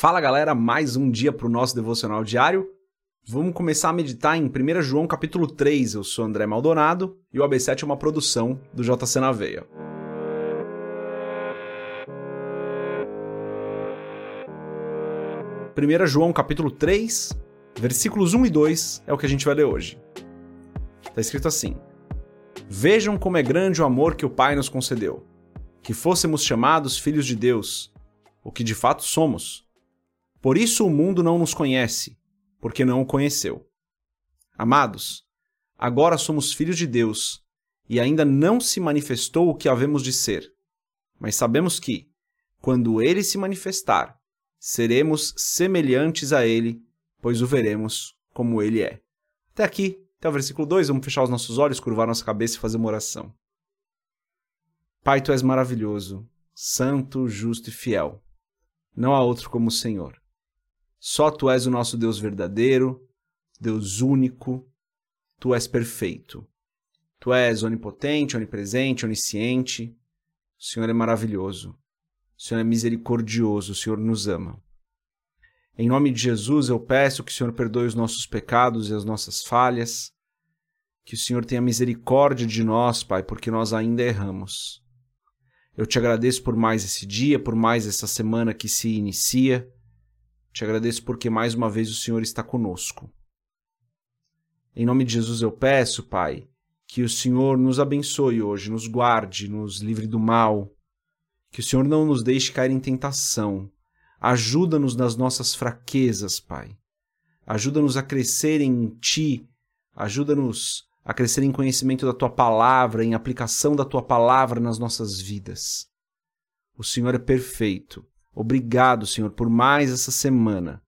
Fala galera, mais um dia para o nosso devocional diário. Vamos começar a meditar em 1 João capítulo 3. Eu sou André Maldonado e o AB7 é uma produção do JC na Veia. Primeira João capítulo 3, versículos 1 e 2 é o que a gente vai ler hoje. Está escrito assim: Vejam como é grande o amor que o Pai nos concedeu, que fôssemos chamados filhos de Deus, o que de fato somos. Por isso o mundo não nos conhece, porque não o conheceu. Amados, agora somos filhos de Deus, e ainda não se manifestou o que havemos de ser. Mas sabemos que, quando ele se manifestar, seremos semelhantes a ele, pois o veremos como ele é. Até aqui, até o versículo 2, vamos fechar os nossos olhos, curvar nossa cabeça e fazer uma oração. Pai, tu és maravilhoso, santo, justo e fiel. Não há outro como o Senhor. Só tu és o nosso Deus verdadeiro, Deus único, tu és perfeito. Tu és onipotente, onipresente, onisciente. O Senhor é maravilhoso. O Senhor é misericordioso, o Senhor nos ama. Em nome de Jesus, eu peço que o Senhor perdoe os nossos pecados e as nossas falhas. Que o Senhor tenha misericórdia de nós, Pai, porque nós ainda erramos. Eu te agradeço por mais esse dia, por mais essa semana que se inicia. Te agradeço porque mais uma vez o Senhor está conosco. Em nome de Jesus eu peço, Pai, que o Senhor nos abençoe hoje, nos guarde, nos livre do mal, que o Senhor não nos deixe cair em tentação. Ajuda-nos nas nossas fraquezas, Pai. Ajuda-nos a crescer em Ti. Ajuda-nos a crescer em conhecimento da Tua palavra, em aplicação da Tua palavra nas nossas vidas. O Senhor é perfeito. Obrigado, Senhor, por mais essa semana.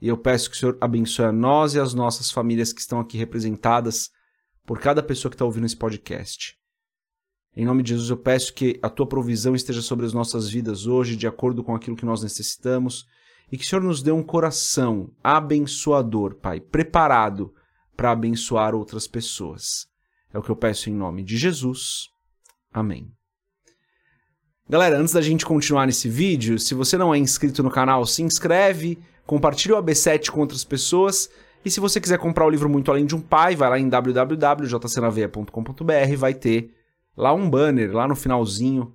E eu peço que o Senhor abençoe a nós e as nossas famílias que estão aqui representadas por cada pessoa que está ouvindo esse podcast. Em nome de Jesus, eu peço que a tua provisão esteja sobre as nossas vidas hoje, de acordo com aquilo que nós necessitamos, e que o Senhor nos dê um coração abençoador, Pai, preparado para abençoar outras pessoas. É o que eu peço em nome de Jesus. Amém. Galera, antes da gente continuar nesse vídeo, se você não é inscrito no canal, se inscreve, compartilha o AB7 com outras pessoas. E se você quiser comprar o livro Muito Além de um Pai, vai lá em www.jcnaveia.com.br, vai ter lá um banner, lá no finalzinho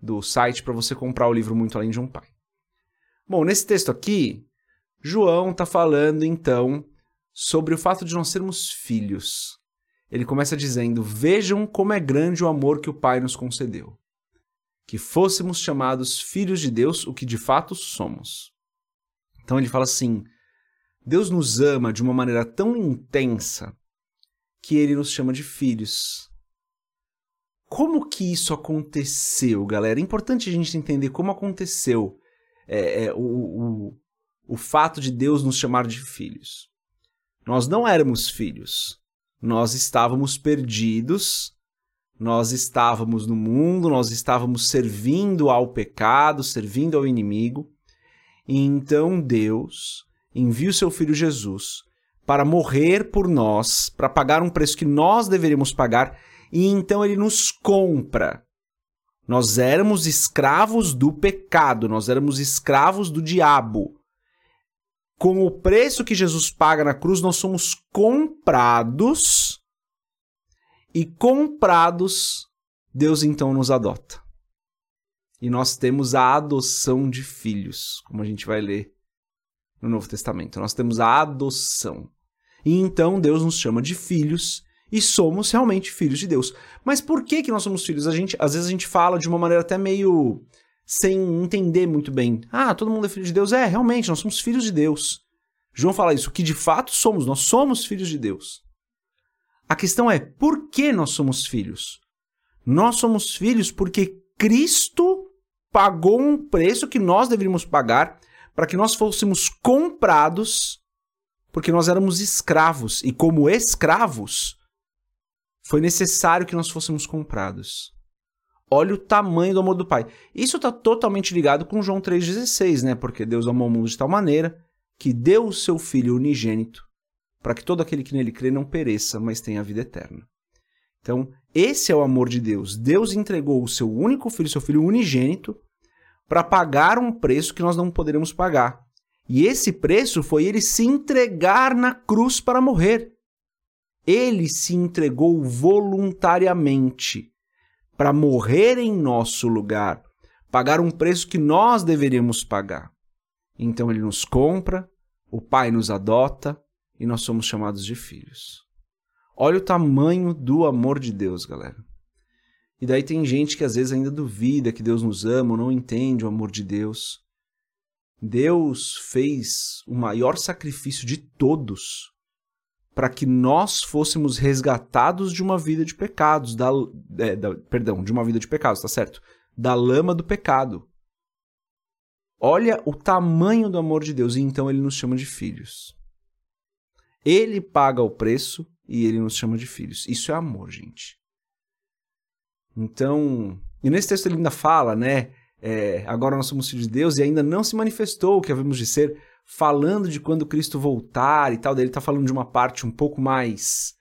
do site, para você comprar o livro Muito Além de um Pai. Bom, nesse texto aqui, João está falando então sobre o fato de nós sermos filhos. Ele começa dizendo: Vejam como é grande o amor que o Pai nos concedeu que fôssemos chamados filhos de Deus, o que de fato somos. Então ele fala assim: Deus nos ama de uma maneira tão intensa que ele nos chama de filhos. Como que isso aconteceu, galera? É importante a gente entender como aconteceu é, é, o, o, o fato de Deus nos chamar de filhos. Nós não éramos filhos, nós estávamos perdidos nós estávamos no mundo, nós estávamos servindo ao pecado, servindo ao inimigo. E então Deus envia o seu filho Jesus para morrer por nós, para pagar um preço que nós deveríamos pagar, e então ele nos compra. Nós éramos escravos do pecado, nós éramos escravos do diabo. Com o preço que Jesus paga na cruz, nós somos comprados e comprados, Deus então nos adota. E nós temos a adoção de filhos, como a gente vai ler no Novo Testamento. Nós temos a adoção. E então Deus nos chama de filhos e somos realmente filhos de Deus. Mas por que que nós somos filhos? A gente, às vezes a gente fala de uma maneira até meio sem entender muito bem. Ah, todo mundo é filho de Deus. É, realmente, nós somos filhos de Deus. João fala isso, que de fato somos, nós somos filhos de Deus. A questão é por que nós somos filhos? Nós somos filhos porque Cristo pagou um preço que nós deveríamos pagar para que nós fôssemos comprados, porque nós éramos escravos e, como escravos, foi necessário que nós fôssemos comprados. Olha o tamanho do amor do Pai. Isso está totalmente ligado com João 3,16, né? Porque Deus amou o mundo de tal maneira que deu o seu Filho unigênito para que todo aquele que nele crê não pereça, mas tenha a vida eterna. Então, esse é o amor de Deus. Deus entregou o seu único filho, seu filho unigênito, para pagar um preço que nós não poderíamos pagar. E esse preço foi ele se entregar na cruz para morrer. Ele se entregou voluntariamente para morrer em nosso lugar, pagar um preço que nós deveríamos pagar. Então ele nos compra, o Pai nos adota e nós somos chamados de filhos. Olha o tamanho do amor de Deus, galera. E daí tem gente que às vezes ainda duvida que Deus nos ama ou não entende o amor de Deus. Deus fez o maior sacrifício de todos para que nós fôssemos resgatados de uma vida de pecados, da, é, da, perdão, de uma vida de pecados, tá certo? Da lama do pecado. Olha o tamanho do amor de Deus e então ele nos chama de filhos. Ele paga o preço e ele nos chama de filhos. Isso é amor, gente. Então, e nesse texto ele ainda fala, né? É, agora nós somos filhos de Deus e ainda não se manifestou o que havemos de ser, falando de quando Cristo voltar e tal. Daí ele está falando de uma parte um pouco mais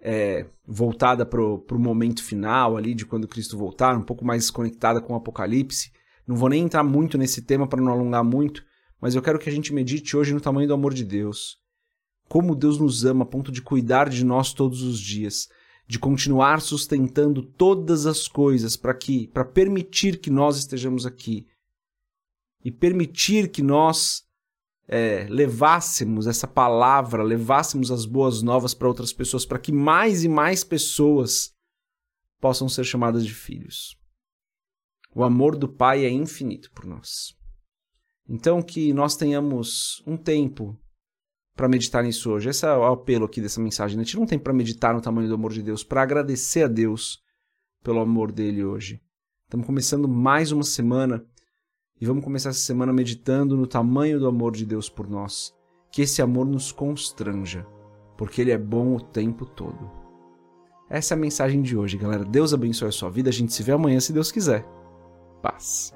é, voltada para o momento final ali, de quando Cristo voltar, um pouco mais conectada com o Apocalipse. Não vou nem entrar muito nesse tema para não alongar muito, mas eu quero que a gente medite hoje no tamanho do amor de Deus. Como Deus nos ama a ponto de cuidar de nós todos os dias, de continuar sustentando todas as coisas para que para permitir que nós estejamos aqui e permitir que nós é, levássemos essa palavra, levássemos as boas novas para outras pessoas, para que mais e mais pessoas possam ser chamadas de filhos. O amor do Pai é infinito por nós. Então, que nós tenhamos um tempo para meditar nisso hoje. Esse é o apelo aqui dessa mensagem. Né? A gente não tem para meditar no tamanho do amor de Deus, para agradecer a Deus pelo amor dele hoje. Estamos começando mais uma semana e vamos começar essa semana meditando no tamanho do amor de Deus por nós. Que esse amor nos constranja, porque ele é bom o tempo todo. Essa é a mensagem de hoje, galera. Deus abençoe a sua vida. A gente se vê amanhã, se Deus quiser paz.